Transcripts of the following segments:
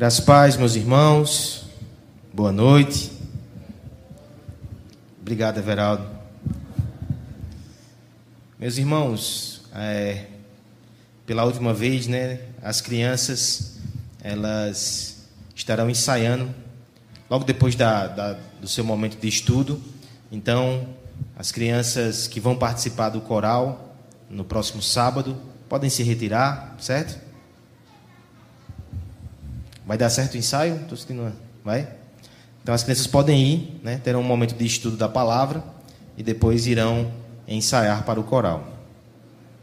Graças paz, meus irmãos. Boa noite. Obrigado, Everaldo. Meus irmãos, é, pela última vez, né, as crianças elas estarão ensaiando logo depois da, da, do seu momento de estudo. Então, as crianças que vão participar do coral no próximo sábado podem se retirar, certo? Vai dar certo o ensaio? Estou sentindo. Vai? Então as crianças podem ir, né, terão um momento de estudo da palavra e depois irão ensaiar para o coral.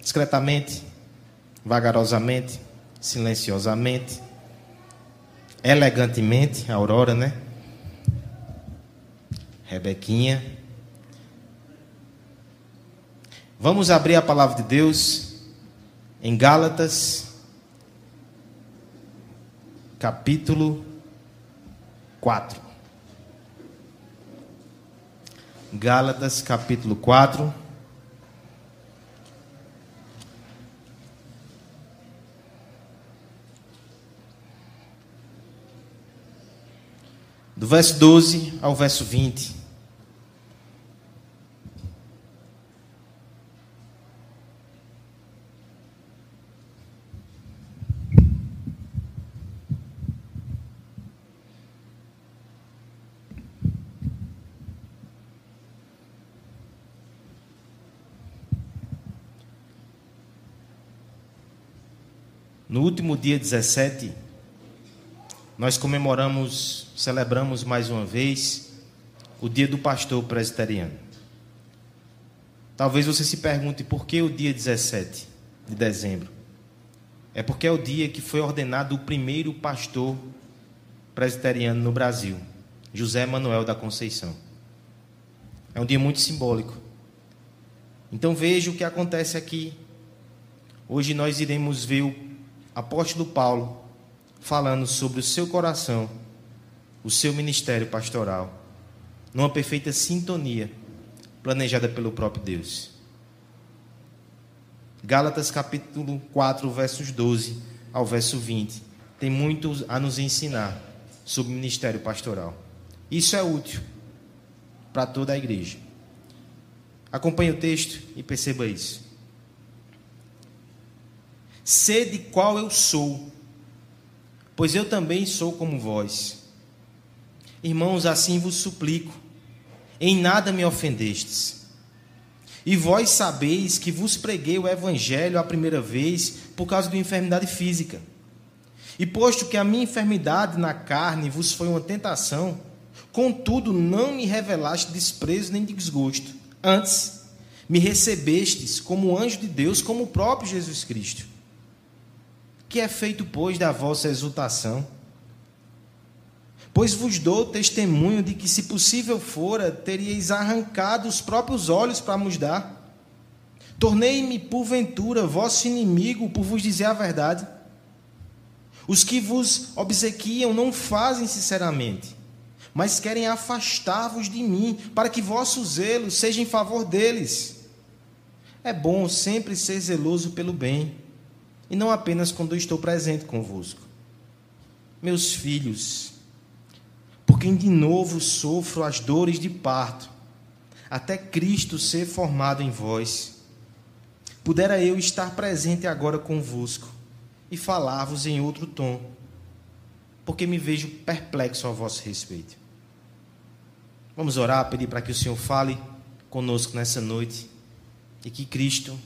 Discretamente, vagarosamente, silenciosamente, elegantemente, Aurora, né? Rebequinha. Vamos abrir a palavra de Deus em Gálatas, capítulo 4. Gálatas, capítulo 4. Do verso 12 ao verso 20. No último dia 17, nós comemoramos, celebramos mais uma vez o dia do pastor presbiteriano. Talvez você se pergunte por que o dia 17 de dezembro. É porque é o dia que foi ordenado o primeiro pastor presbiteriano no Brasil, José Manuel da Conceição. É um dia muito simbólico. Então veja o que acontece aqui. Hoje nós iremos ver o apóstolo Paulo falando sobre o seu coração, o seu ministério pastoral, numa perfeita sintonia planejada pelo próprio Deus. Gálatas capítulo 4, versos 12 ao verso 20, tem muito a nos ensinar sobre o ministério pastoral. Isso é útil para toda a igreja. Acompanhe o texto e perceba isso. Sede qual eu sou, pois eu também sou como vós. Irmãos, assim vos suplico, em nada me ofendestes. E vós sabeis que vos preguei o evangelho a primeira vez por causa de enfermidade física. E posto que a minha enfermidade na carne vos foi uma tentação, contudo não me revelaste desprezo nem desgosto. Antes, me recebestes como anjo de Deus, como o próprio Jesus Cristo. Que é feito, pois, da vossa exultação? Pois vos dou testemunho de que, se possível fora, teríeis arrancado os próprios olhos para nos dar. Tornei-me, porventura, vosso inimigo por vos dizer a verdade. Os que vos obsequiam não fazem sinceramente, mas querem afastar-vos de mim, para que vosso zelo seja em favor deles. É bom sempre ser zeloso pelo bem e não apenas quando eu estou presente convosco. Meus filhos, por quem de novo sofro as dores de parto, até Cristo ser formado em vós, pudera eu estar presente agora convosco e falar-vos em outro tom, porque me vejo perplexo a vosso respeito. Vamos orar, pedir para que o Senhor fale conosco nessa noite e que Cristo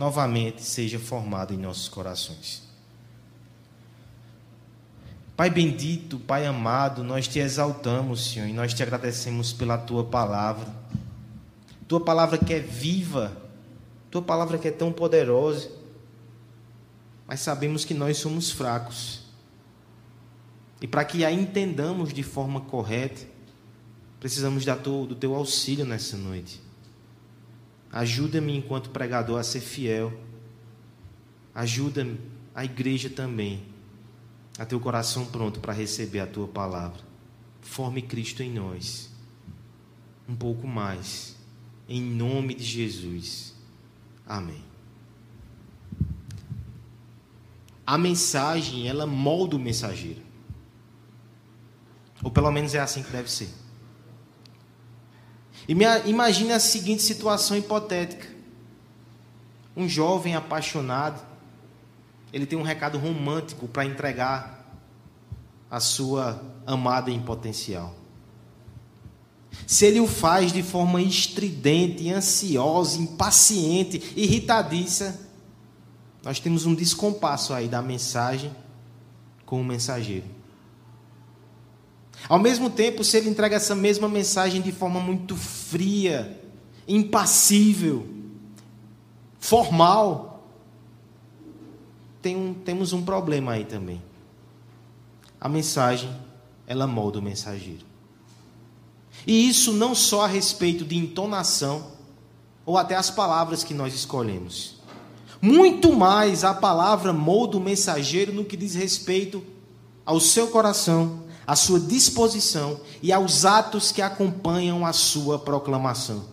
novamente seja formado em nossos corações. Pai bendito, Pai amado, nós te exaltamos, Senhor, e nós te agradecemos pela tua palavra. Tua palavra que é viva, tua palavra que é tão poderosa, mas sabemos que nós somos fracos. E para que a entendamos de forma correta, precisamos do teu auxílio nessa noite. Ajuda-me enquanto pregador a ser fiel. Ajuda a igreja também a ter o coração pronto para receber a tua palavra. Forme Cristo em nós. Um pouco mais. Em nome de Jesus. Amém. a mensagem, ela molda o mensageiro. Ou pelo menos é assim que deve ser. E imagine a seguinte situação hipotética. Um jovem apaixonado, ele tem um recado romântico para entregar à sua amada em potencial. Se ele o faz de forma estridente, ansiosa, impaciente, irritadiça, nós temos um descompasso aí da mensagem com o mensageiro. Ao mesmo tempo, se ele entrega essa mesma mensagem de forma muito fria, impassível, formal, tem um, temos um problema aí também. A mensagem, ela molda o mensageiro. E isso não só a respeito de entonação, ou até as palavras que nós escolhemos. Muito mais a palavra molda o mensageiro no que diz respeito ao seu coração, à sua disposição e aos atos que acompanham a sua proclamação.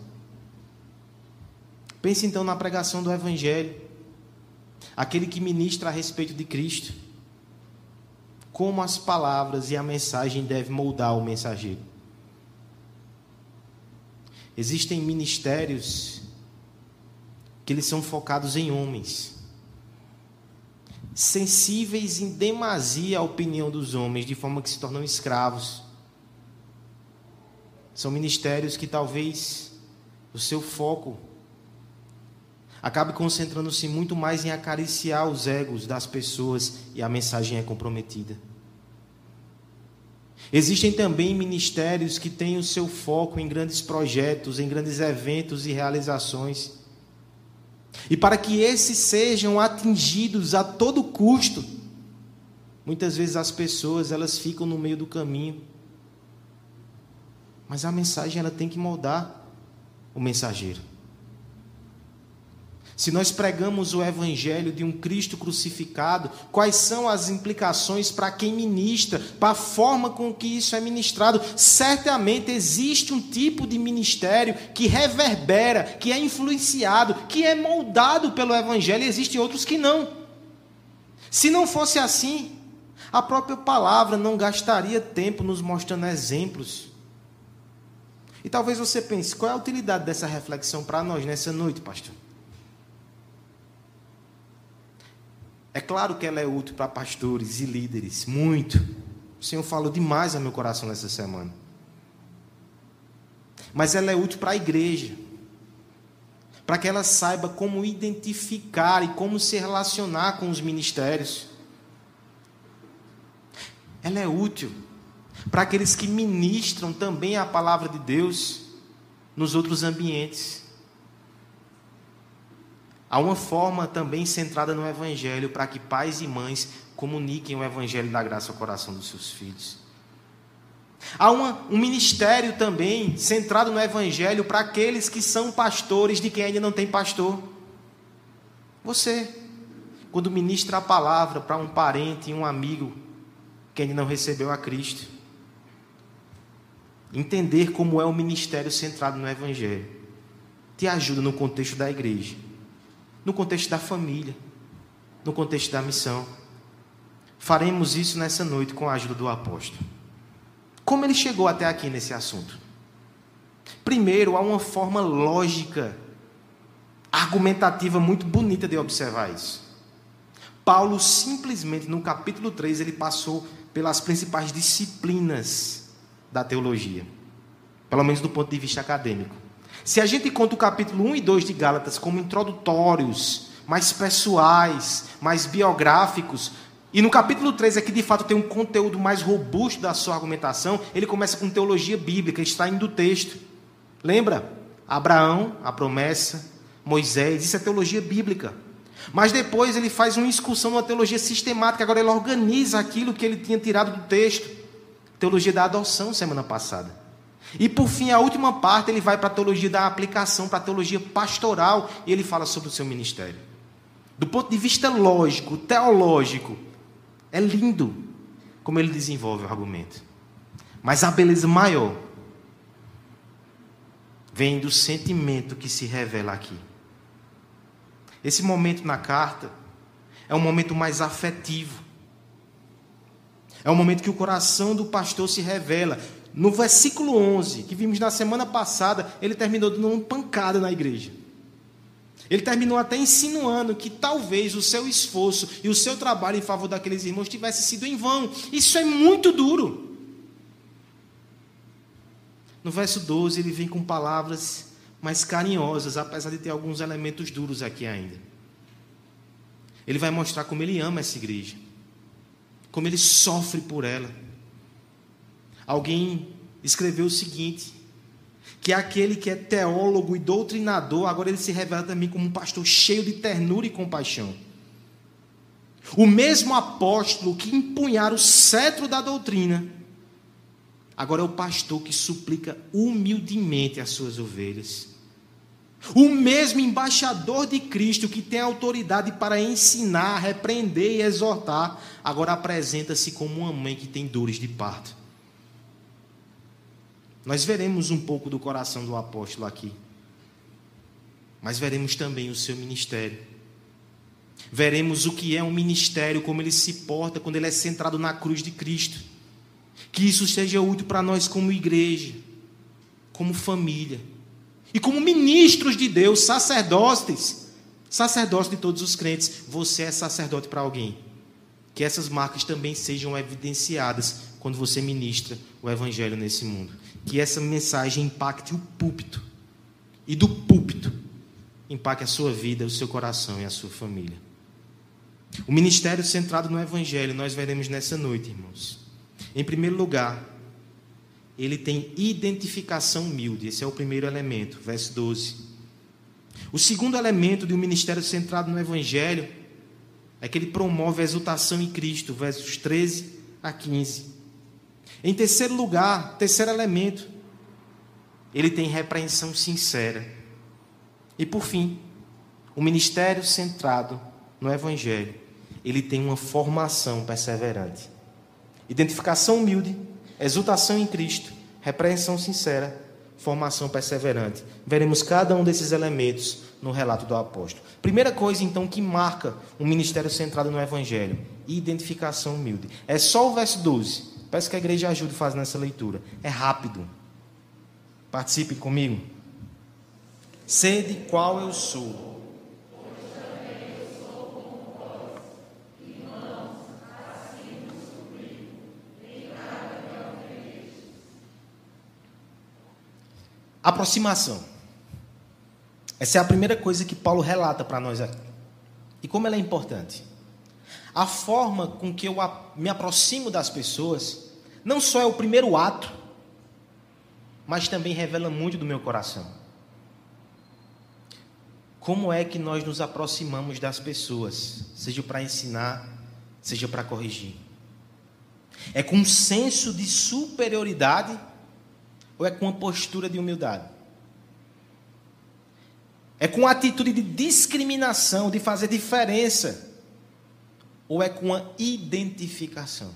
Pense então na pregação do Evangelho, aquele que ministra a respeito de Cristo. Como as palavras e a mensagem devem moldar o mensageiro. Existem ministérios que eles são focados em homens, sensíveis em demasia à opinião dos homens, de forma que se tornam escravos. São ministérios que talvez o seu foco acabe concentrando-se muito mais em acariciar os egos das pessoas e a mensagem é comprometida. Existem também ministérios que têm o seu foco em grandes projetos, em grandes eventos e realizações. E para que esses sejam atingidos a todo custo, muitas vezes as pessoas elas ficam no meio do caminho. Mas a mensagem ela tem que moldar o mensageiro. Se nós pregamos o evangelho de um Cristo crucificado, quais são as implicações para quem ministra, para a forma com que isso é ministrado? Certamente existe um tipo de ministério que reverbera, que é influenciado, que é moldado pelo evangelho, e existem outros que não. Se não fosse assim, a própria palavra não gastaria tempo nos mostrando exemplos. E talvez você pense, qual é a utilidade dessa reflexão para nós nessa noite, pastor? É claro que ela é útil para pastores e líderes, muito. O Senhor falou demais ao meu coração nessa semana. Mas ela é útil para a igreja, para que ela saiba como identificar e como se relacionar com os ministérios. Ela é útil para aqueles que ministram também a palavra de Deus nos outros ambientes. Há uma forma também centrada no Evangelho para que pais e mães comuniquem o Evangelho da graça ao coração dos seus filhos. Há uma, um ministério também centrado no Evangelho para aqueles que são pastores de quem ainda não tem pastor. Você, quando ministra a palavra para um parente e um amigo que ainda não recebeu a Cristo, entender como é o ministério centrado no Evangelho te ajuda no contexto da igreja no contexto da família, no contexto da missão. Faremos isso nessa noite com a ajuda do apóstolo. Como ele chegou até aqui nesse assunto? Primeiro, há uma forma lógica, argumentativa muito bonita de observar isso. Paulo simplesmente no capítulo 3 ele passou pelas principais disciplinas da teologia, pelo menos do ponto de vista acadêmico. Se a gente conta o capítulo 1 e 2 de Gálatas como introdutórios, mais pessoais, mais biográficos, e no capítulo 3 é que de fato tem um conteúdo mais robusto da sua argumentação, ele começa com teologia bíblica, extraindo do texto. Lembra? Abraão, a promessa, Moisés, isso é teologia bíblica. Mas depois ele faz uma excursão numa teologia sistemática, agora ele organiza aquilo que ele tinha tirado do texto. Teologia da adoção semana passada. E por fim, a última parte, ele vai para a teologia da aplicação, para a teologia pastoral, e ele fala sobre o seu ministério. Do ponto de vista lógico, teológico, é lindo como ele desenvolve o argumento. Mas a beleza maior vem do sentimento que se revela aqui. Esse momento na carta É um momento mais afetivo. É um momento que o coração do pastor se revela. No versículo 11, que vimos na semana passada, ele terminou dando uma pancada na igreja. Ele terminou até insinuando que talvez o seu esforço e o seu trabalho em favor daqueles irmãos tivesse sido em vão. Isso é muito duro. No verso 12, ele vem com palavras mais carinhosas, apesar de ter alguns elementos duros aqui ainda. Ele vai mostrar como ele ama essa igreja como ele sofre por ela. Alguém escreveu o seguinte: que aquele que é teólogo e doutrinador, agora ele se revela também como um pastor cheio de ternura e compaixão. O mesmo apóstolo que empunhara o cetro da doutrina, agora é o pastor que suplica humildemente as suas ovelhas. O mesmo embaixador de Cristo que tem autoridade para ensinar, repreender e exortar, agora apresenta-se como uma mãe que tem dores de parto. Nós veremos um pouco do coração do apóstolo aqui, mas veremos também o seu ministério. Veremos o que é um ministério, como ele se porta quando ele é centrado na cruz de Cristo. Que isso seja útil para nós como igreja, como família e como ministros de Deus, sacerdotes, sacerdotes de todos os crentes, você é sacerdote para alguém. Que essas marcas também sejam evidenciadas quando você ministra o evangelho nesse mundo. Que essa mensagem impacte o púlpito e do púlpito impacte a sua vida, o seu coração e a sua família. O ministério centrado no evangelho nós veremos nessa noite, irmãos. Em primeiro lugar, ele tem identificação humilde. Esse é o primeiro elemento, verso 12. O segundo elemento de um ministério centrado no Evangelho é que ele promove a exultação em Cristo, versos 13 a 15. Em terceiro lugar, terceiro elemento, ele tem repreensão sincera. E por fim, o ministério centrado no Evangelho, ele tem uma formação perseverante. Identificação humilde, exultação em Cristo, repreensão sincera, formação perseverante. Veremos cada um desses elementos no relato do apóstolo. Primeira coisa, então, que marca um ministério centrado no Evangelho: identificação humilde. É só o verso 12. Peço que a igreja ajude a fazer nessa leitura. É rápido. Participe comigo. Sede qual eu sou Aproximação. Essa é a primeira coisa que Paulo relata para nós aqui. E como ela é importante. A forma com que eu me aproximo das pessoas não só é o primeiro ato, mas também revela muito do meu coração. Como é que nós nos aproximamos das pessoas, seja para ensinar, seja para corrigir? É com um senso de superioridade ou é com uma postura de humildade? É com atitude de discriminação, de fazer diferença? Ou é com uma identificação?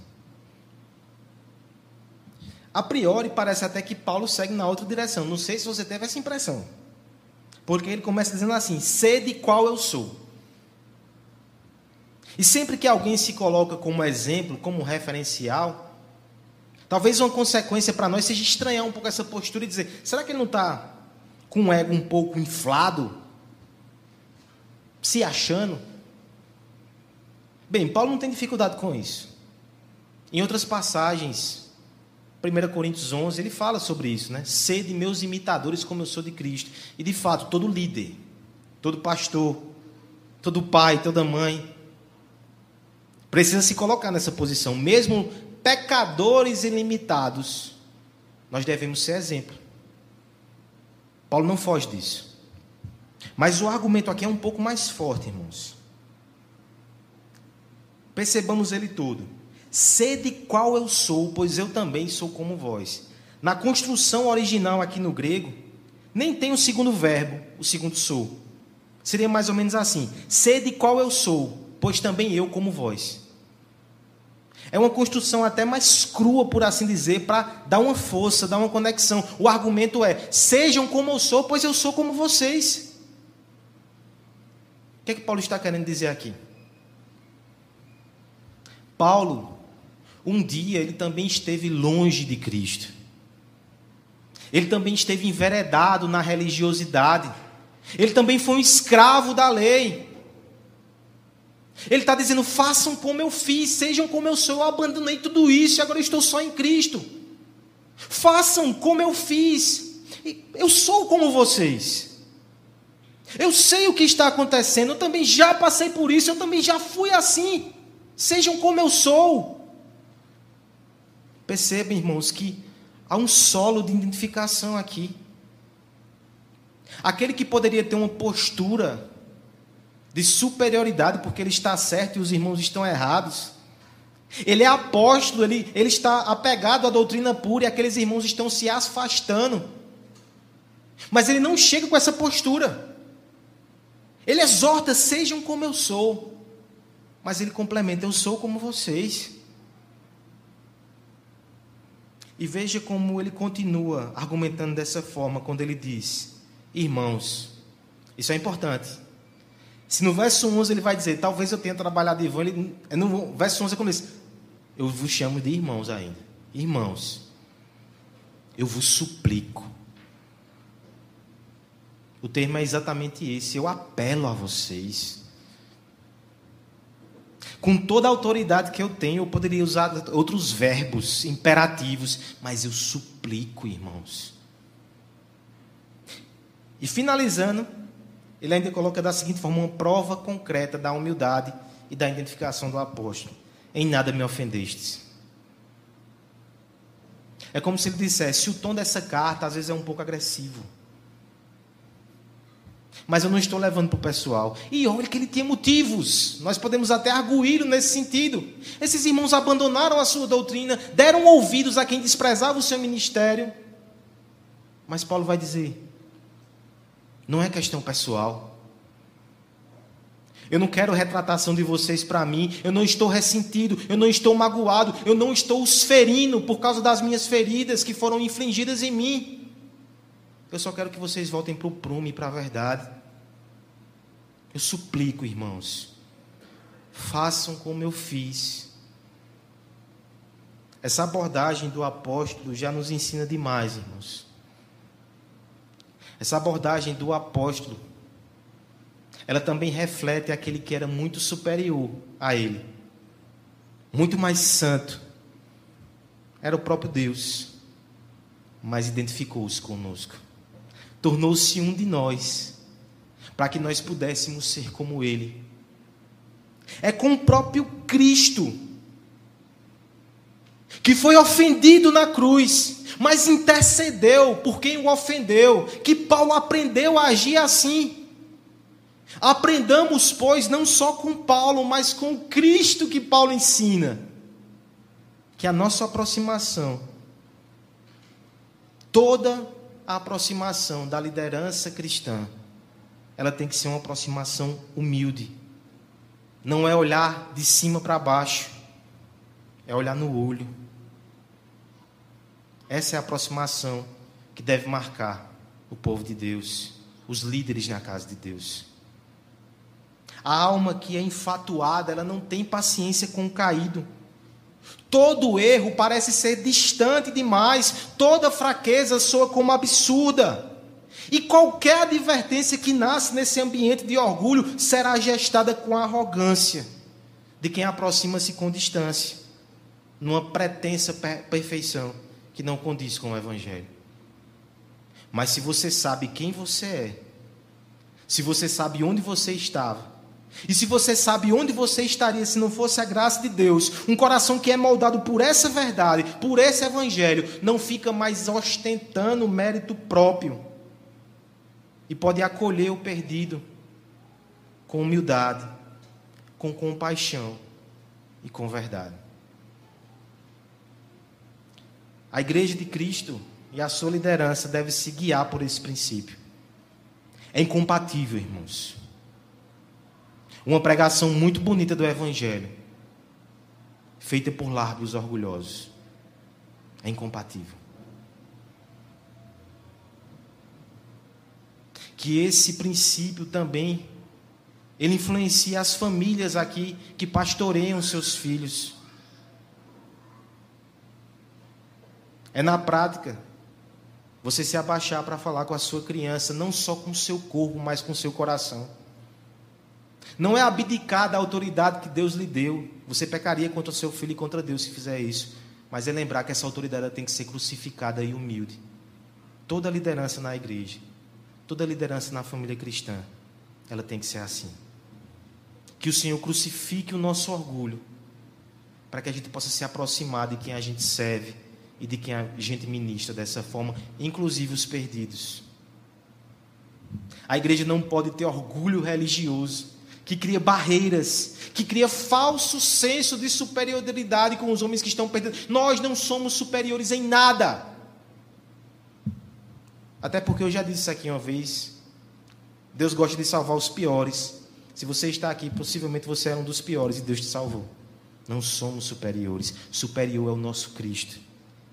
A priori, parece até que Paulo segue na outra direção. Não sei se você teve essa impressão. Porque ele começa dizendo assim: sede qual eu sou. E sempre que alguém se coloca como exemplo, como referencial, Talvez uma consequência para nós seja estranhar um pouco essa postura e dizer: será que ele não está com o ego um pouco inflado? Se achando? Bem, Paulo não tem dificuldade com isso. Em outras passagens, 1 Coríntios 11, ele fala sobre isso, né? Sede meus imitadores como eu sou de Cristo. E de fato, todo líder, todo pastor, todo pai, toda mãe, precisa se colocar nessa posição, mesmo pecadores ilimitados, nós devemos ser exemplo. Paulo não foge disso. Mas o argumento aqui é um pouco mais forte, irmãos. Percebamos ele todo. Sede qual eu sou, pois eu também sou como vós. Na construção original aqui no grego, nem tem o segundo verbo, o segundo sou. Seria mais ou menos assim: Sede qual eu sou, pois também eu como vós. É uma construção até mais crua, por assim dizer, para dar uma força, dar uma conexão. O argumento é: sejam como eu sou, pois eu sou como vocês. O que é que Paulo está querendo dizer aqui? Paulo, um dia ele também esteve longe de Cristo. Ele também esteve enveredado na religiosidade. Ele também foi um escravo da lei. Ele está dizendo: façam como eu fiz, sejam como eu sou. Eu abandonei tudo isso e agora estou só em Cristo. Façam como eu fiz. Eu sou como vocês. Eu sei o que está acontecendo. Eu também já passei por isso. Eu também já fui assim. Sejam como eu sou. Percebam, irmãos, que há um solo de identificação aqui. Aquele que poderia ter uma postura de superioridade porque ele está certo e os irmãos estão errados. Ele é apóstolo, ele, ele está apegado à doutrina pura e aqueles irmãos estão se afastando. Mas ele não chega com essa postura. Ele exorta, sejam como eu sou. Mas ele complementa, eu sou como vocês. E veja como ele continua argumentando dessa forma quando ele diz: Irmãos, isso é importante. Se no verso 11 ele vai dizer, talvez eu tenha trabalhado em vão, ele, no verso 11 é como diz, eu vos chamo de irmãos ainda. Irmãos, eu vos suplico. O termo é exatamente esse, eu apelo a vocês. Com toda a autoridade que eu tenho, eu poderia usar outros verbos imperativos, mas eu suplico, irmãos. E finalizando, ele ainda coloca da seguinte forma: uma prova concreta da humildade e da identificação do apóstolo. Em nada me ofendestes. É como se ele dissesse: o tom dessa carta às vezes é um pouco agressivo. Mas eu não estou levando para o pessoal. E olha que ele tinha motivos. Nós podemos até arguí-lo nesse sentido. Esses irmãos abandonaram a sua doutrina, deram ouvidos a quem desprezava o seu ministério. Mas Paulo vai dizer: não é questão pessoal. Eu não quero retratação de vocês para mim. Eu não estou ressentido. Eu não estou magoado. Eu não estou os ferindo por causa das minhas feridas que foram infligidas em mim. Eu só quero que vocês voltem para o prumo e para a verdade. Eu suplico, irmãos, façam como eu fiz. Essa abordagem do apóstolo já nos ensina demais, irmãos. Essa abordagem do apóstolo, ela também reflete aquele que era muito superior a ele, muito mais santo. Era o próprio Deus, mas identificou-se conosco, tornou-se um de nós, para que nós pudéssemos ser como ele. É com o próprio Cristo, que foi ofendido na cruz, mas intercedeu por quem o ofendeu, que Paulo aprendeu a agir assim. Aprendamos, pois, não só com Paulo, mas com Cristo que Paulo ensina, que a nossa aproximação, toda a aproximação da liderança cristã, ela tem que ser uma aproximação humilde. Não é olhar de cima para baixo, é olhar no olho essa é a aproximação que deve marcar o povo de Deus, os líderes na casa de Deus. A alma que é enfatuada, ela não tem paciência com o caído. Todo erro parece ser distante demais, toda fraqueza soa como absurda. E qualquer advertência que nasce nesse ambiente de orgulho será gestada com arrogância de quem aproxima-se com distância, numa pretensa perfeição que não condiz com o Evangelho. Mas se você sabe quem você é, se você sabe onde você estava, e se você sabe onde você estaria se não fosse a graça de Deus, um coração que é moldado por essa verdade, por esse Evangelho, não fica mais ostentando mérito próprio e pode acolher o perdido com humildade, com compaixão e com verdade. A igreja de Cristo e a sua liderança deve se guiar por esse princípio. É incompatível, irmãos. Uma pregação muito bonita do Evangelho, feita por lábios orgulhosos. É incompatível. Que esse princípio também ele influencia as famílias aqui que pastoreiam seus filhos. É na prática você se abaixar para falar com a sua criança, não só com o seu corpo, mas com o seu coração. Não é abdicar da autoridade que Deus lhe deu. Você pecaria contra o seu filho e contra Deus se fizer isso. Mas é lembrar que essa autoridade tem que ser crucificada e humilde. Toda liderança na igreja, toda liderança na família cristã, ela tem que ser assim. Que o Senhor crucifique o nosso orgulho, para que a gente possa se aproximar de quem a gente serve e de quem a gente ministra dessa forma, inclusive os perdidos. A igreja não pode ter orgulho religioso que cria barreiras, que cria falso senso de superioridade com os homens que estão perdidos. Nós não somos superiores em nada. Até porque eu já disse isso aqui uma vez. Deus gosta de salvar os piores. Se você está aqui, possivelmente você é um dos piores e Deus te salvou. Não somos superiores. Superior é o nosso Cristo.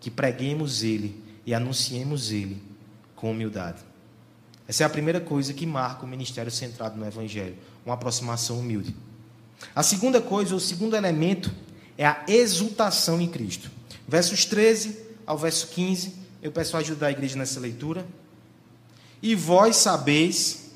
Que preguemos Ele e anunciemos Ele com humildade. Essa é a primeira coisa que marca o ministério centrado no Evangelho uma aproximação humilde. A segunda coisa, o segundo elemento, é a exultação em Cristo. Versos 13 ao verso 15, eu peço a ajuda da igreja nessa leitura. E vós sabeis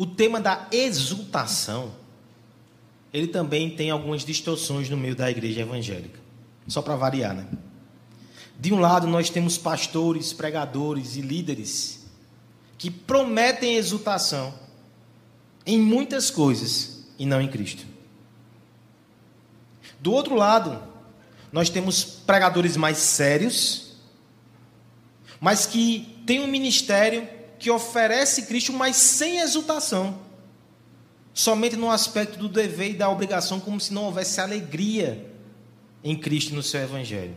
O tema da exultação, ele também tem algumas distorções no meio da igreja evangélica. Só para variar, né? De um lado, nós temos pastores, pregadores e líderes que prometem exultação em muitas coisas e não em Cristo. Do outro lado, nós temos pregadores mais sérios, mas que têm um ministério que oferece Cristo, mas sem exultação. Somente no aspecto do dever e da obrigação, como se não houvesse alegria em Cristo no seu Evangelho.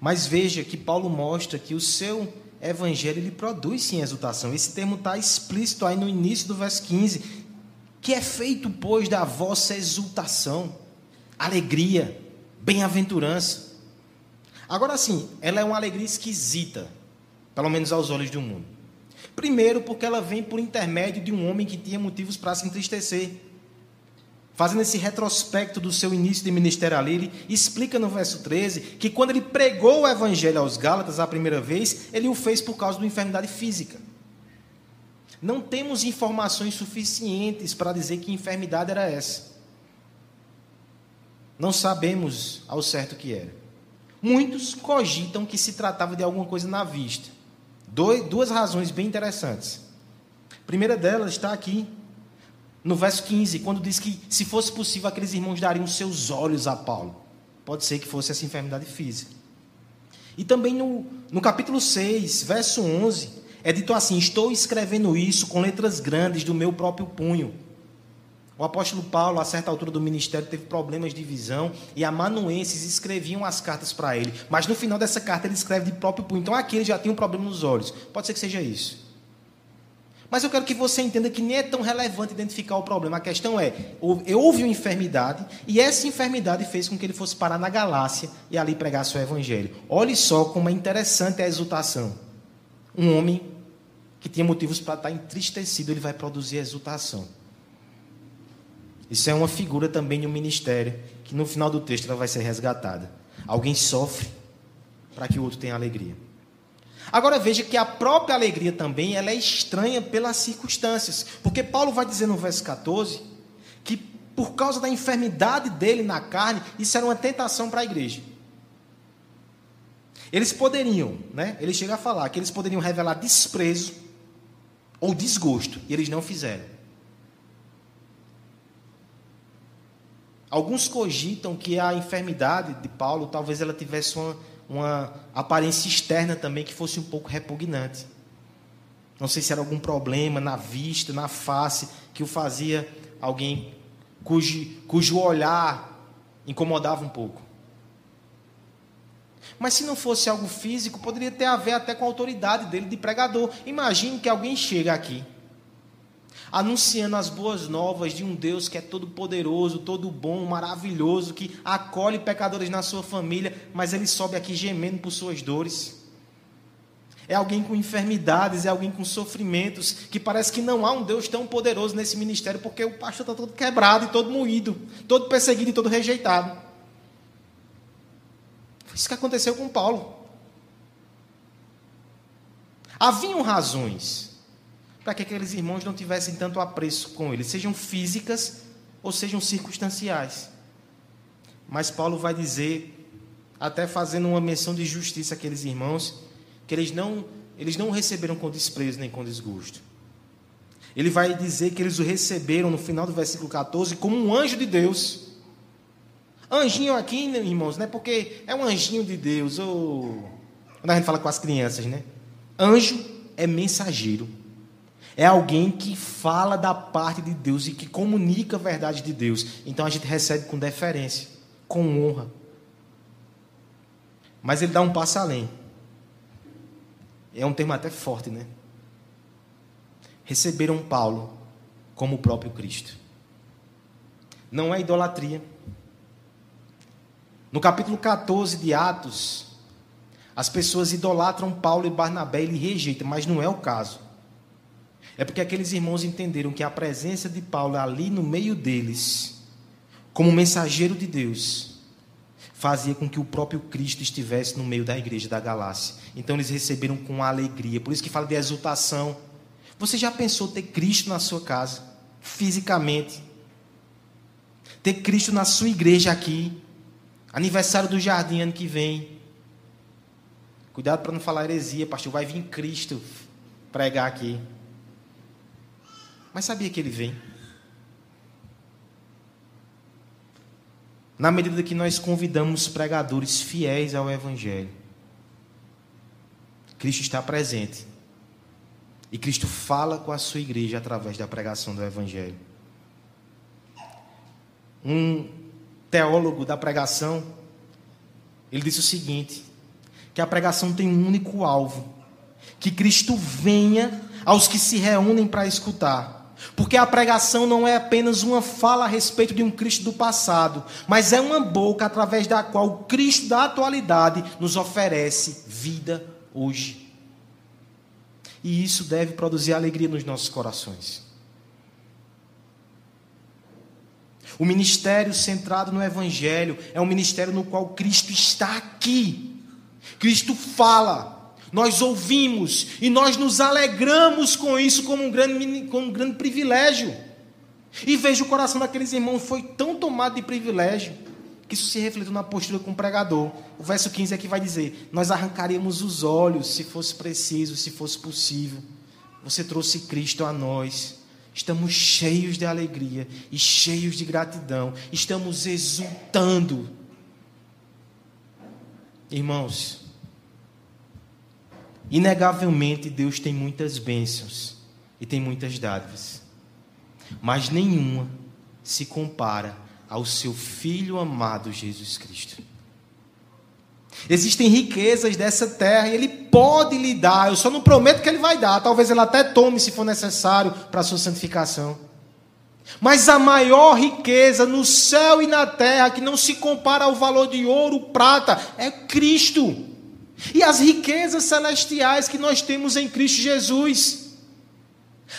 Mas veja que Paulo mostra que o seu Evangelho ele produz sim exultação. Esse termo está explícito aí no início do verso 15. Que é feito, pois, da vossa exultação, alegria, bem-aventurança. Agora sim, ela é uma alegria esquisita, pelo menos aos olhos do mundo. Primeiro, porque ela vem por intermédio de um homem que tinha motivos para se entristecer. Fazendo esse retrospecto do seu início de ministério ali, ele explica no verso 13 que quando ele pregou o evangelho aos Gálatas a primeira vez, ele o fez por causa de uma enfermidade física. Não temos informações suficientes para dizer que enfermidade era essa. Não sabemos ao certo o que era. Muitos cogitam que se tratava de alguma coisa na vista duas razões bem interessantes. A primeira delas está aqui, no verso 15, quando diz que, se fosse possível, aqueles irmãos dariam seus olhos a Paulo. Pode ser que fosse essa enfermidade física. E também no, no capítulo 6, verso 11, é dito assim: Estou escrevendo isso com letras grandes do meu próprio punho o apóstolo Paulo, a certa altura do ministério, teve problemas de visão e amanuenses escreviam as cartas para ele. Mas no final dessa carta ele escreve de próprio punho. Então aqui ele já tinha um problema nos olhos. Pode ser que seja isso. Mas eu quero que você entenda que nem é tão relevante identificar o problema. A questão é: houve uma enfermidade e essa enfermidade fez com que ele fosse parar na Galácia e ali pregar seu evangelho. Olhe só como é interessante a exultação. Um homem que tinha motivos para estar entristecido, ele vai produzir exultação. Isso é uma figura também de um ministério que no final do texto ela vai ser resgatada. Alguém sofre para que o outro tenha alegria. Agora veja que a própria alegria também ela é estranha pelas circunstâncias, porque Paulo vai dizer no verso 14 que por causa da enfermidade dele na carne, isso era uma tentação para a igreja. Eles poderiam, né? Ele chega a falar que eles poderiam revelar desprezo ou desgosto, e eles não fizeram. Alguns cogitam que a enfermidade de Paulo talvez ela tivesse uma, uma aparência externa também que fosse um pouco repugnante. Não sei se era algum problema na vista, na face, que o fazia alguém cujo, cujo olhar incomodava um pouco. Mas se não fosse algo físico, poderia ter a ver até com a autoridade dele de pregador. Imagine que alguém chega aqui, anunciando as boas novas de um Deus que é todo poderoso, todo bom, maravilhoso, que acolhe pecadores na sua família, mas ele sobe aqui gemendo por suas dores. É alguém com enfermidades, é alguém com sofrimentos, que parece que não há um Deus tão poderoso nesse ministério, porque o pastor está todo quebrado e todo moído, todo perseguido e todo rejeitado. Foi isso que aconteceu com Paulo. Haviam razões para que aqueles irmãos não tivessem tanto apreço com ele, sejam físicas ou sejam circunstanciais. Mas Paulo vai dizer, até fazendo uma menção de justiça àqueles irmãos, que eles não, eles não o receberam com desprezo nem com desgosto. Ele vai dizer que eles o receberam no final do versículo 14 como um anjo de Deus. Anjinho aqui, irmãos, não é porque é um anjinho de Deus. Ou... Quando a gente fala com as crianças, né? Anjo é mensageiro. É alguém que fala da parte de Deus e que comunica a verdade de Deus. Então a gente recebe com deferência, com honra. Mas ele dá um passo além. É um termo até forte, né? Receberam Paulo como o próprio Cristo. Não é idolatria no capítulo 14 de Atos, as pessoas idolatram Paulo e Barnabé e lhe rejeitam, mas não é o caso. É porque aqueles irmãos entenderam que a presença de Paulo ali no meio deles, como mensageiro de Deus, fazia com que o próprio Cristo estivesse no meio da igreja da Galácia. Então eles receberam com alegria. Por isso que fala de exultação. Você já pensou ter Cristo na sua casa, fisicamente? Ter Cristo na sua igreja aqui? Aniversário do jardim ano que vem. Cuidado para não falar heresia, pastor. Vai vir Cristo pregar aqui. Mas sabia que ele vem? Na medida que nós convidamos pregadores fiéis ao Evangelho, Cristo está presente. E Cristo fala com a sua igreja através da pregação do Evangelho. Um teólogo da pregação, ele disse o seguinte: que a pregação tem um único alvo, que Cristo venha aos que se reúnem para escutar. Porque a pregação não é apenas uma fala a respeito de um Cristo do passado, mas é uma boca através da qual o Cristo da atualidade nos oferece vida hoje. E isso deve produzir alegria nos nossos corações. O ministério centrado no Evangelho é um ministério no qual Cristo está aqui. Cristo fala, nós ouvimos e nós nos alegramos com isso como um grande, como um grande privilégio. E veja o coração daqueles irmãos foi tão tomado de privilégio que isso se refletiu na postura com o pregador. O verso 15 aqui vai dizer: Nós arrancaríamos os olhos se fosse preciso, se fosse possível. Você trouxe Cristo a nós. Estamos cheios de alegria e cheios de gratidão. Estamos exultando. Irmãos, inegavelmente Deus tem muitas bênçãos e tem muitas dádivas, mas nenhuma se compara ao seu Filho amado Jesus Cristo. Existem riquezas dessa terra e Ele pode lhe dar. Eu só não prometo que Ele vai dar. Talvez Ele até tome se for necessário para a sua santificação. Mas a maior riqueza no céu e na terra, que não se compara ao valor de ouro, prata, é Cristo. E as riquezas celestiais que nós temos em Cristo Jesus.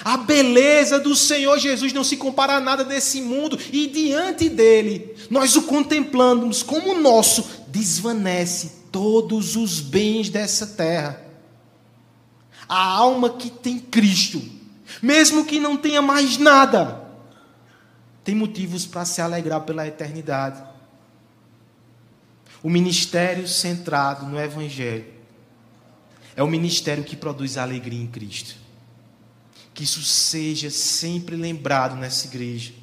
A beleza do Senhor Jesus não se compara a nada desse mundo, e diante dele, nós o contemplamos como nosso, desvanece todos os bens dessa terra. A alma que tem Cristo, mesmo que não tenha mais nada, tem motivos para se alegrar pela eternidade. O ministério centrado no Evangelho é o ministério que produz alegria em Cristo. Que isso seja sempre lembrado nessa igreja.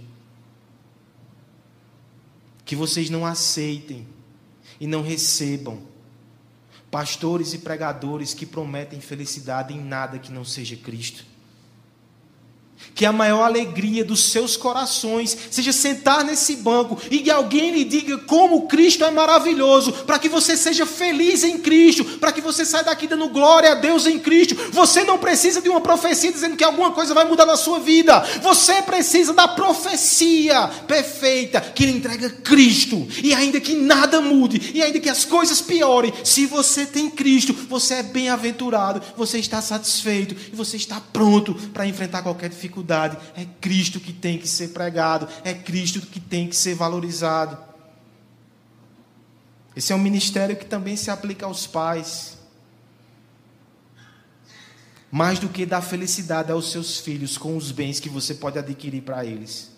Que vocês não aceitem e não recebam pastores e pregadores que prometem felicidade em nada que não seja Cristo que a maior alegria dos seus corações seja sentar nesse banco e que alguém lhe diga como Cristo é maravilhoso, para que você seja feliz em Cristo, para que você saia daqui dando glória a Deus em Cristo. Você não precisa de uma profecia dizendo que alguma coisa vai mudar na sua vida. Você precisa da profecia perfeita que lhe entrega Cristo. E ainda que nada mude, e ainda que as coisas piorem, se você tem Cristo, você é bem-aventurado, você está satisfeito e você está pronto para enfrentar qualquer dificuldade dificuldade. É Cristo que tem que ser pregado, é Cristo que tem que ser valorizado. Esse é um ministério que também se aplica aos pais. Mais do que dar felicidade aos seus filhos com os bens que você pode adquirir para eles.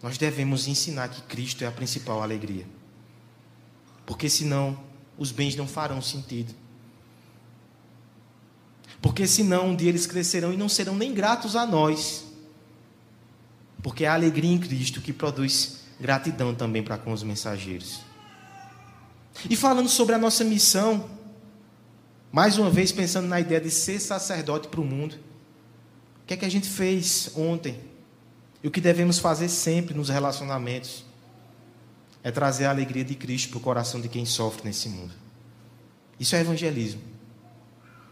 Nós devemos ensinar que Cristo é a principal alegria. Porque senão os bens não farão sentido. Porque senão um dia eles crescerão e não serão nem gratos a nós. Porque é a alegria em Cristo que produz gratidão também para com os mensageiros. E falando sobre a nossa missão, mais uma vez pensando na ideia de ser sacerdote para o mundo, o que é que a gente fez ontem? E o que devemos fazer sempre nos relacionamentos? É trazer a alegria de Cristo para o coração de quem sofre nesse mundo. Isso é evangelismo.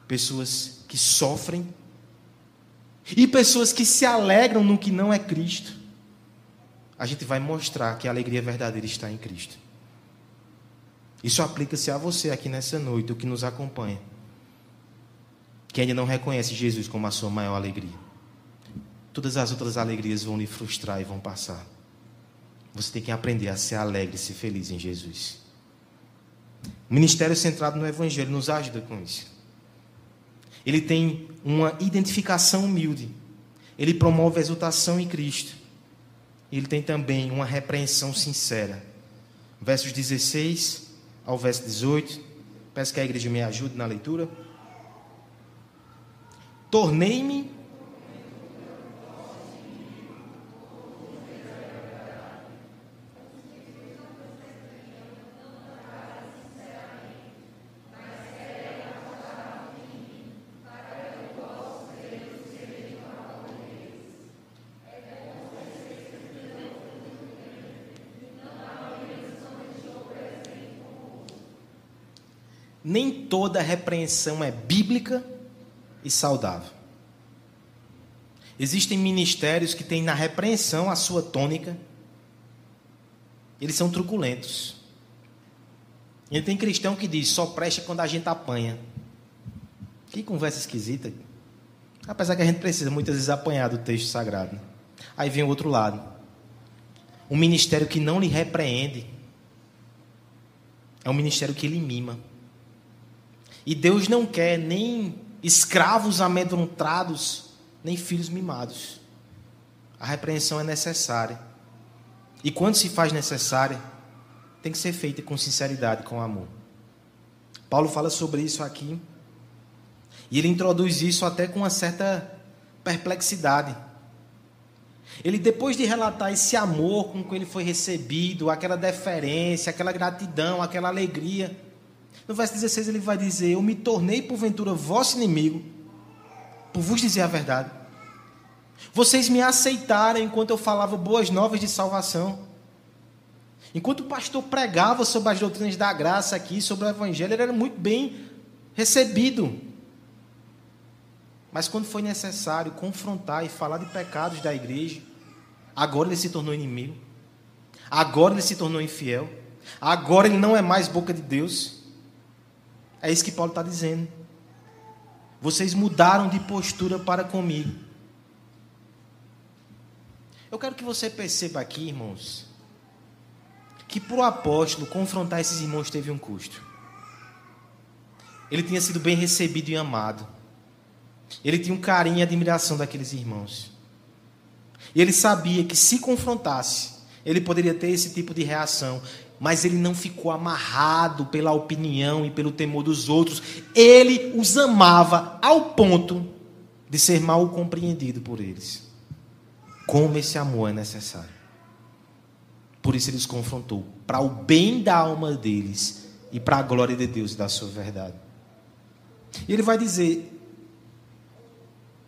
Pessoas que sofrem e pessoas que se alegram no que não é Cristo, a gente vai mostrar que a alegria verdadeira está em Cristo. Isso aplica-se a você aqui nessa noite, o que nos acompanha, que ainda não reconhece Jesus como a sua maior alegria. Todas as outras alegrias vão lhe frustrar e vão passar. Você tem que aprender a ser alegre e ser feliz em Jesus. O ministério centrado no Evangelho nos ajuda com isso. Ele tem uma identificação humilde. Ele promove a exultação em Cristo. Ele tem também uma repreensão sincera. Versos 16 ao verso 18. Peço que a igreja me ajude na leitura. Tornei-me nem toda repreensão é bíblica e saudável. Existem ministérios que têm na repreensão a sua tônica. Eles são truculentos. E tem cristão que diz: só presta quando a gente apanha. Que conversa esquisita. Apesar que a gente precisa muitas vezes apanhar do texto sagrado. Aí vem o outro lado. Um ministério que não lhe repreende é um ministério que lhe mima. E Deus não quer nem escravos amedrontados, nem filhos mimados. A repreensão é necessária. E quando se faz necessária, tem que ser feita com sinceridade, com amor. Paulo fala sobre isso aqui. E ele introduz isso até com uma certa perplexidade. Ele, depois de relatar esse amor com que ele foi recebido, aquela deferência, aquela gratidão, aquela alegria, no verso 16 ele vai dizer: Eu me tornei porventura vosso inimigo, por vos dizer a verdade. Vocês me aceitaram enquanto eu falava boas novas de salvação. Enquanto o pastor pregava sobre as doutrinas da graça aqui, sobre o evangelho, ele era muito bem recebido. Mas quando foi necessário confrontar e falar de pecados da igreja, agora ele se tornou inimigo. Agora ele se tornou infiel. Agora ele não é mais boca de Deus. É isso que Paulo está dizendo. Vocês mudaram de postura para comigo. Eu quero que você perceba aqui, irmãos, que para o apóstolo confrontar esses irmãos teve um custo. Ele tinha sido bem recebido e amado. Ele tinha um carinho e admiração daqueles irmãos. E ele sabia que se confrontasse, ele poderia ter esse tipo de reação mas ele não ficou amarrado pela opinião e pelo temor dos outros. Ele os amava ao ponto de ser mal compreendido por eles. Como esse amor é necessário. Por isso ele os confrontou, para o bem da alma deles e para a glória de Deus e da sua verdade. E ele vai dizer: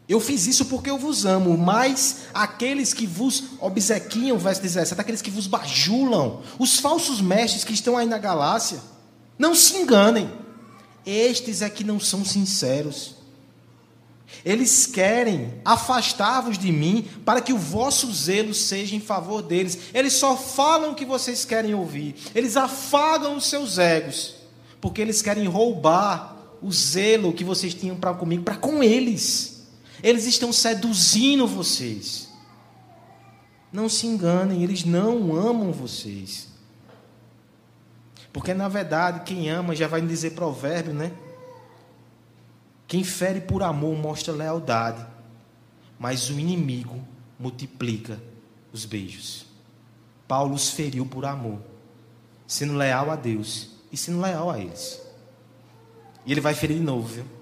Eu fiz isso porque eu vos amo, mas aqueles que vos obsequiam, verso 17, aqueles que vos bajulam, os falsos mestres que estão aí na Galácia, não se enganem, estes é que não são sinceros. Eles querem afastar-vos de mim para que o vosso zelo seja em favor deles. Eles só falam o que vocês querem ouvir. Eles afagam os seus egos, porque eles querem roubar o zelo que vocês tinham para comigo, para com eles. Eles estão seduzindo vocês. Não se enganem, eles não amam vocês. Porque na verdade, quem ama já vai dizer provérbio, né? Quem fere por amor mostra lealdade, mas o inimigo multiplica os beijos. Paulo os feriu por amor, sendo leal a Deus e sendo leal a eles. E ele vai ferir de novo, viu?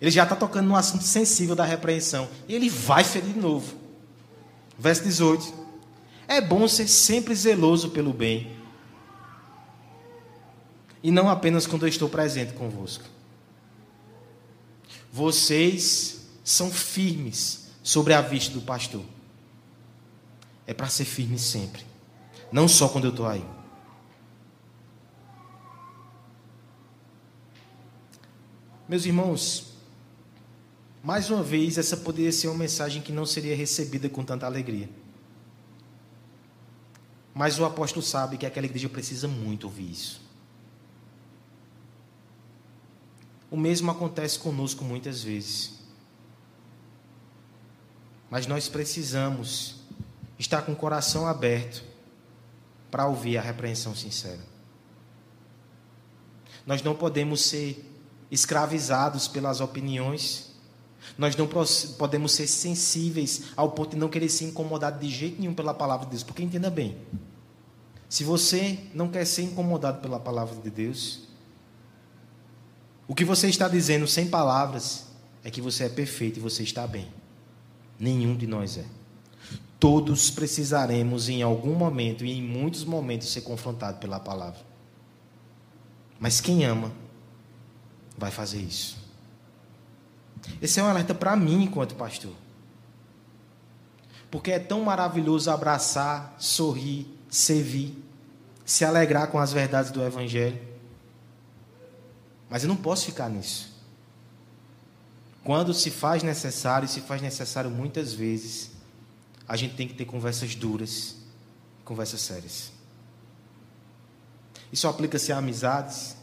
Ele já está tocando num assunto sensível da repreensão. Ele vai ferir de novo. Verso 18. É bom ser sempre zeloso pelo bem. E não apenas quando eu estou presente convosco. Vocês são firmes sobre a vista do pastor. É para ser firme sempre. Não só quando eu estou aí. Meus irmãos, mais uma vez, essa poderia ser uma mensagem que não seria recebida com tanta alegria. Mas o apóstolo sabe que aquela igreja precisa muito ouvir isso. O mesmo acontece conosco muitas vezes. Mas nós precisamos estar com o coração aberto para ouvir a repreensão sincera. Nós não podemos ser escravizados pelas opiniões. Nós não podemos ser sensíveis ao ponto de não querer ser incomodado de jeito nenhum pela palavra de Deus. Porque entenda bem: se você não quer ser incomodado pela palavra de Deus, o que você está dizendo sem palavras é que você é perfeito e você está bem. Nenhum de nós é. Todos precisaremos em algum momento e em muitos momentos ser confrontados pela palavra. Mas quem ama vai fazer isso. Esse é um alerta para mim enquanto pastor. Porque é tão maravilhoso abraçar, sorrir, servir, se alegrar com as verdades do evangelho. Mas eu não posso ficar nisso. Quando se faz necessário, e se faz necessário muitas vezes, a gente tem que ter conversas duras, conversas sérias. Isso aplica-se a amizades.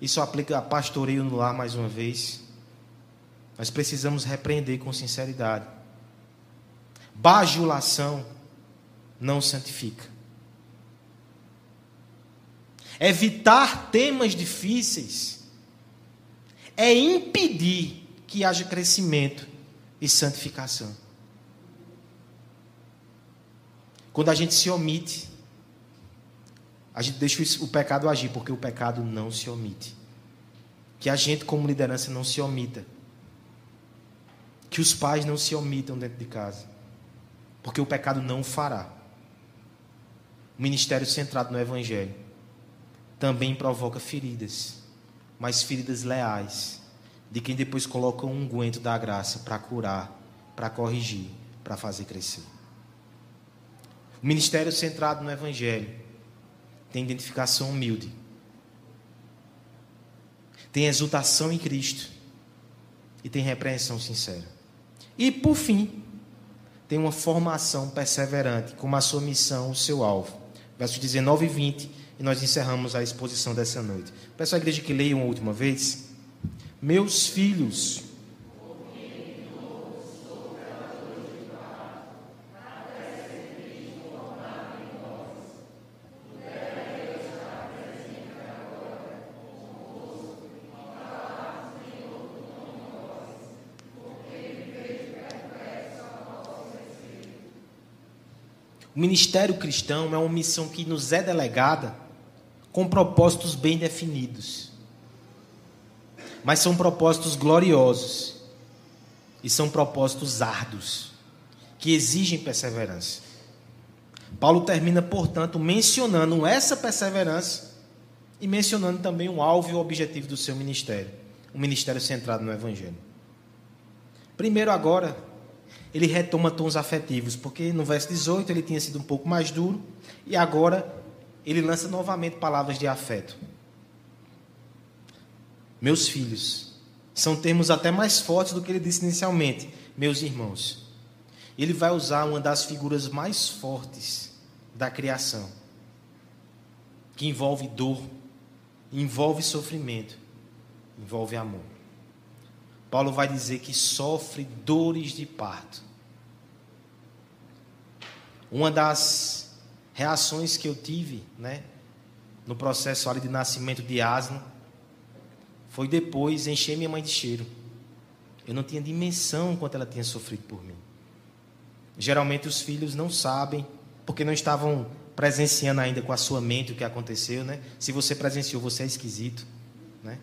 Isso aplica a pastoreio no lar mais uma vez. Nós precisamos repreender com sinceridade. Bajulação não santifica evitar temas difíceis, é impedir que haja crescimento e santificação. Quando a gente se omite, a gente deixa o pecado agir, porque o pecado não se omite. Que a gente, como liderança, não se omita. Que os pais não se omitam dentro de casa. Porque o pecado não fará. O ministério centrado no Evangelho também provoca feridas, mas feridas leais, de quem depois coloca um unguento da graça para curar, para corrigir, para fazer crescer. O ministério centrado no Evangelho tem identificação humilde, tem exultação em Cristo e tem repreensão sincera. E, por fim, tem uma formação perseverante, como a sua missão, o seu alvo. Versos 19 e 20 e nós encerramos a exposição dessa noite. Peço à igreja que leia uma última vez. Meus filhos, O ministério cristão é uma missão que nos é delegada com propósitos bem definidos. Mas são propósitos gloriosos e são propósitos árduos que exigem perseverança. Paulo termina, portanto, mencionando essa perseverança e mencionando também o alvo e o objetivo do seu ministério, um ministério centrado no Evangelho. Primeiro, agora, ele retoma tons afetivos, porque no verso 18 ele tinha sido um pouco mais duro, e agora ele lança novamente palavras de afeto. Meus filhos, são termos até mais fortes do que ele disse inicialmente, meus irmãos. Ele vai usar uma das figuras mais fortes da criação, que envolve dor, envolve sofrimento, envolve amor. Paulo vai dizer que sofre dores de parto. Uma das reações que eu tive, né, no processo ali de nascimento de asno, foi depois encher minha mãe de cheiro. Eu não tinha dimensão quanto ela tinha sofrido por mim. Geralmente os filhos não sabem, porque não estavam presenciando ainda com a sua mente o que aconteceu, né? Se você presenciou, você é esquisito, né?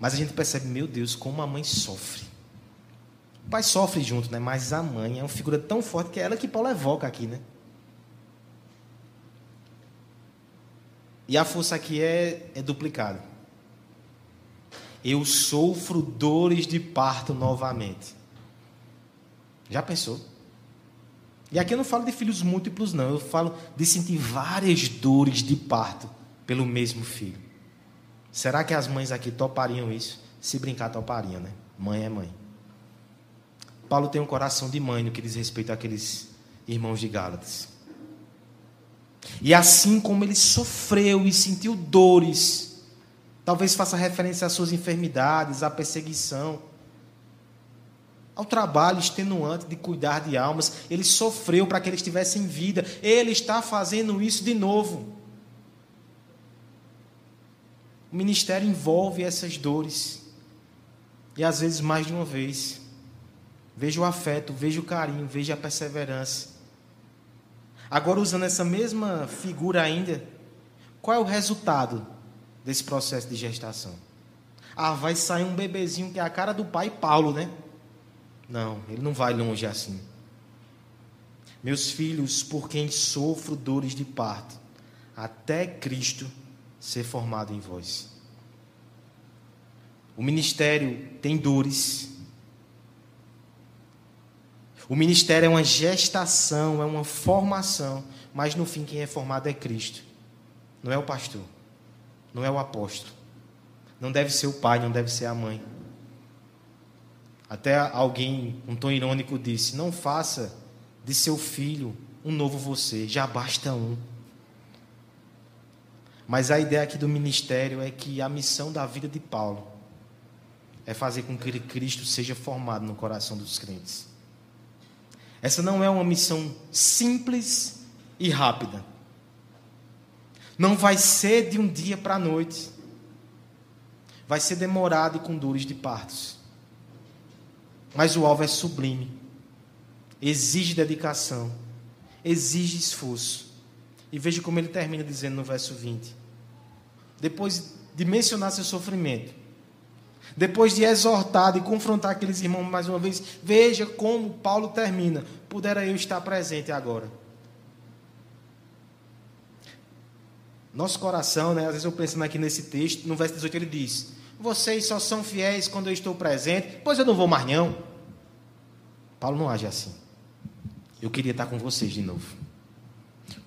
Mas a gente percebe, meu Deus, como a mãe sofre. O pai sofre junto, né? Mas a mãe é uma figura tão forte que é ela que Paulo evoca aqui, né? E a força aqui é, é duplicada. Eu sofro dores de parto novamente. Já pensou? E aqui eu não falo de filhos múltiplos, não. Eu falo de sentir várias dores de parto pelo mesmo filho. Será que as mães aqui topariam isso? Se brincar, topariam, né? Mãe é mãe. Paulo tem um coração de mãe no que diz respeito àqueles irmãos de Gálatas. E assim como ele sofreu e sentiu dores, talvez faça referência às suas enfermidades, à perseguição, ao trabalho extenuante de cuidar de almas, ele sofreu para que eles tivessem vida. Ele está fazendo isso de novo. O ministério envolve essas dores. E às vezes mais de uma vez. Veja o afeto, veja o carinho, veja a perseverança. Agora, usando essa mesma figura ainda, qual é o resultado desse processo de gestação? Ah, vai sair um bebezinho que é a cara do pai Paulo, né? Não, ele não vai longe assim. Meus filhos, por quem sofro dores de parto, até Cristo ser formado em vós. O ministério tem dores. O ministério é uma gestação, é uma formação, mas no fim quem é formado é Cristo. Não é o pastor, não é o apóstolo. Não deve ser o pai, não deve ser a mãe. Até alguém, um tom irônico, disse: Não faça de seu filho um novo você, já basta um. Mas a ideia aqui do ministério é que a missão da vida de Paulo é fazer com que Cristo seja formado no coração dos crentes. Essa não é uma missão simples e rápida. Não vai ser de um dia para a noite. Vai ser demorado e com dores de partos. Mas o alvo é sublime. Exige dedicação. Exige esforço. E veja como ele termina dizendo no verso 20 depois de mencionar seu sofrimento, depois de exortar e confrontar aqueles irmãos mais uma vez, veja como Paulo termina. Pudera eu estar presente agora. Nosso coração, né? Às vezes eu pensando aqui nesse texto, no verso 18 ele diz: Vocês só são fiéis quando eu estou presente, pois eu não vou mais não. Paulo não age assim. Eu queria estar com vocês de novo.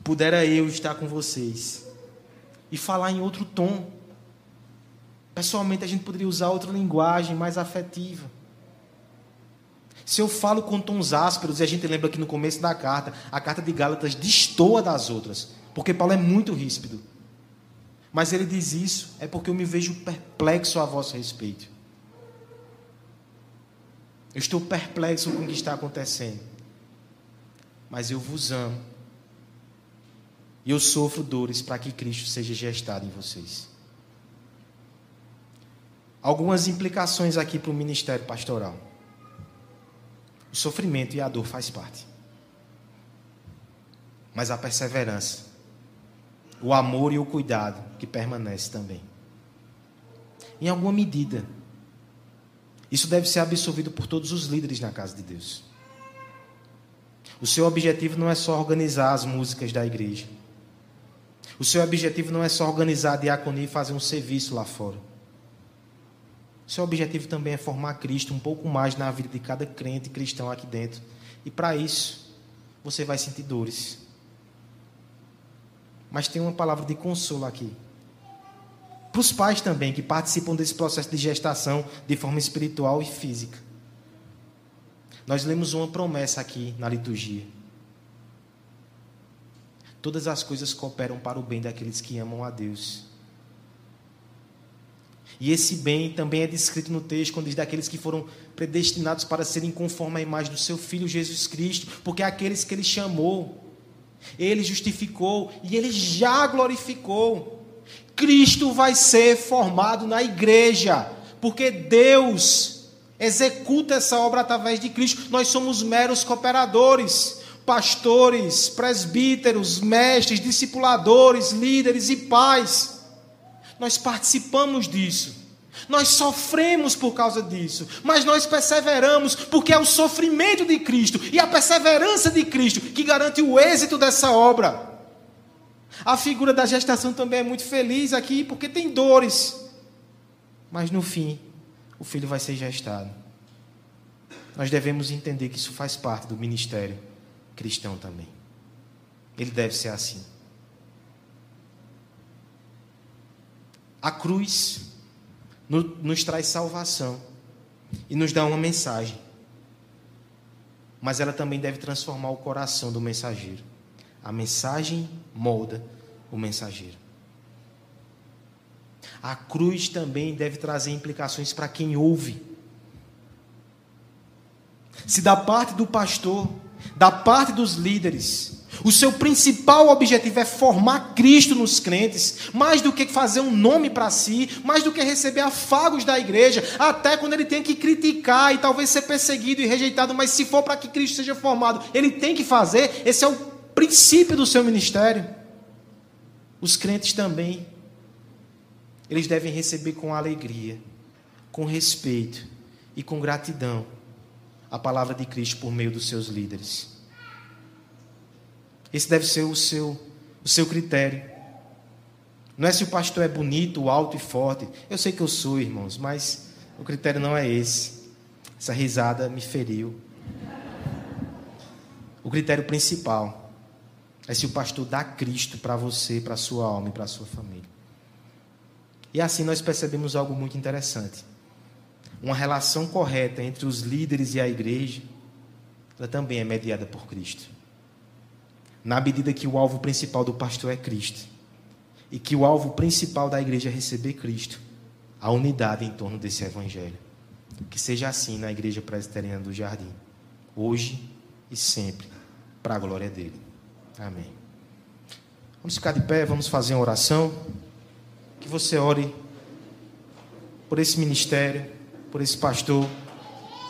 Pudera eu estar com vocês e falar em outro tom. Pessoalmente, a gente poderia usar outra linguagem mais afetiva. Se eu falo com tons ásperos, e a gente lembra que no começo da carta, a carta de Gálatas destoa das outras, porque Paulo é muito ríspido. Mas ele diz isso é porque eu me vejo perplexo a vosso respeito. Eu estou perplexo com o que está acontecendo. Mas eu vos amo e eu sofro dores para que Cristo seja gestado em vocês. Algumas implicações aqui para o ministério pastoral. O sofrimento e a dor faz parte. Mas a perseverança, o amor e o cuidado que permanece também. Em alguma medida, isso deve ser absorvido por todos os líderes na casa de Deus. O seu objetivo não é só organizar as músicas da igreja. O seu objetivo não é só organizar a diaconia e fazer um serviço lá fora. O seu objetivo também é formar Cristo um pouco mais na vida de cada crente cristão aqui dentro. E para isso, você vai sentir dores. Mas tem uma palavra de consolo aqui. Para os pais também, que participam desse processo de gestação de forma espiritual e física. Nós lemos uma promessa aqui na liturgia. Todas as coisas cooperam para o bem daqueles que amam a Deus. E esse bem também é descrito no texto, quando diz daqueles que foram predestinados para serem conforme a imagem do seu Filho Jesus Cristo, porque é aqueles que ele chamou, ele justificou e ele já glorificou. Cristo vai ser formado na igreja, porque Deus executa essa obra através de Cristo. Nós somos meros cooperadores, pastores, presbíteros, mestres, discipuladores, líderes e pais. Nós participamos disso. Nós sofremos por causa disso, mas nós perseveramos porque é o sofrimento de Cristo e a perseverança de Cristo que garante o êxito dessa obra. A figura da gestação também é muito feliz aqui, porque tem dores. Mas no fim, o filho vai ser gestado. Nós devemos entender que isso faz parte do ministério cristão também. Ele deve ser assim. A cruz nos traz salvação e nos dá uma mensagem. Mas ela também deve transformar o coração do mensageiro. A mensagem molda o mensageiro. A cruz também deve trazer implicações para quem ouve. Se da parte do pastor, da parte dos líderes, o seu principal objetivo é formar Cristo nos crentes, mais do que fazer um nome para si, mais do que receber afagos da igreja, até quando ele tem que criticar e talvez ser perseguido e rejeitado, mas se for para que Cristo seja formado, ele tem que fazer, esse é o princípio do seu ministério. Os crentes também, eles devem receber com alegria, com respeito e com gratidão a palavra de Cristo por meio dos seus líderes. Esse deve ser o seu, o seu critério. Não é se o pastor é bonito, alto e forte. Eu sei que eu sou, irmãos, mas o critério não é esse. Essa risada me feriu. O critério principal é se o pastor dá Cristo para você, para sua alma e para sua família. E assim nós percebemos algo muito interessante. Uma relação correta entre os líderes e a igreja, ela também é mediada por Cristo. Na medida que o alvo principal do pastor é Cristo, e que o alvo principal da igreja é receber Cristo, a unidade em torno desse evangelho. Que seja assim na igreja presbiteriana do Jardim, hoje e sempre, para a glória dele. Amém. Vamos ficar de pé, vamos fazer uma oração. Que você ore por esse ministério, por esse pastor.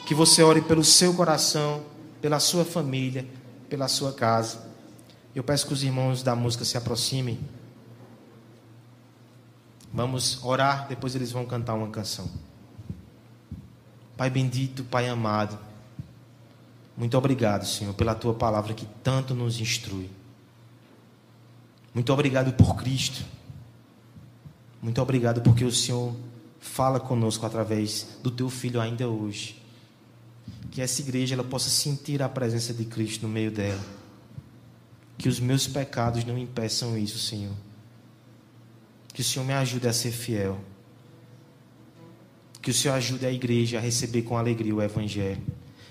Que você ore pelo seu coração, pela sua família, pela sua casa. Eu peço que os irmãos da música se aproximem. Vamos orar, depois eles vão cantar uma canção. Pai bendito, Pai amado. Muito obrigado, Senhor, pela tua palavra que tanto nos instrui. Muito obrigado por Cristo. Muito obrigado porque o Senhor fala conosco através do teu filho ainda hoje. Que essa igreja ela possa sentir a presença de Cristo no meio dela. Que os meus pecados não impeçam isso, Senhor. Que o Senhor me ajude a ser fiel. Que o Senhor ajude a igreja a receber com alegria o Evangelho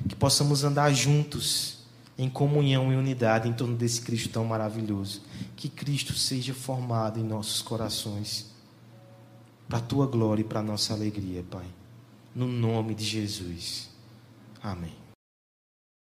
que possamos andar juntos em comunhão e unidade em torno desse Cristo tão maravilhoso. Que Cristo seja formado em nossos corações, para a tua glória e para a nossa alegria, Pai. No nome de Jesus. Amém.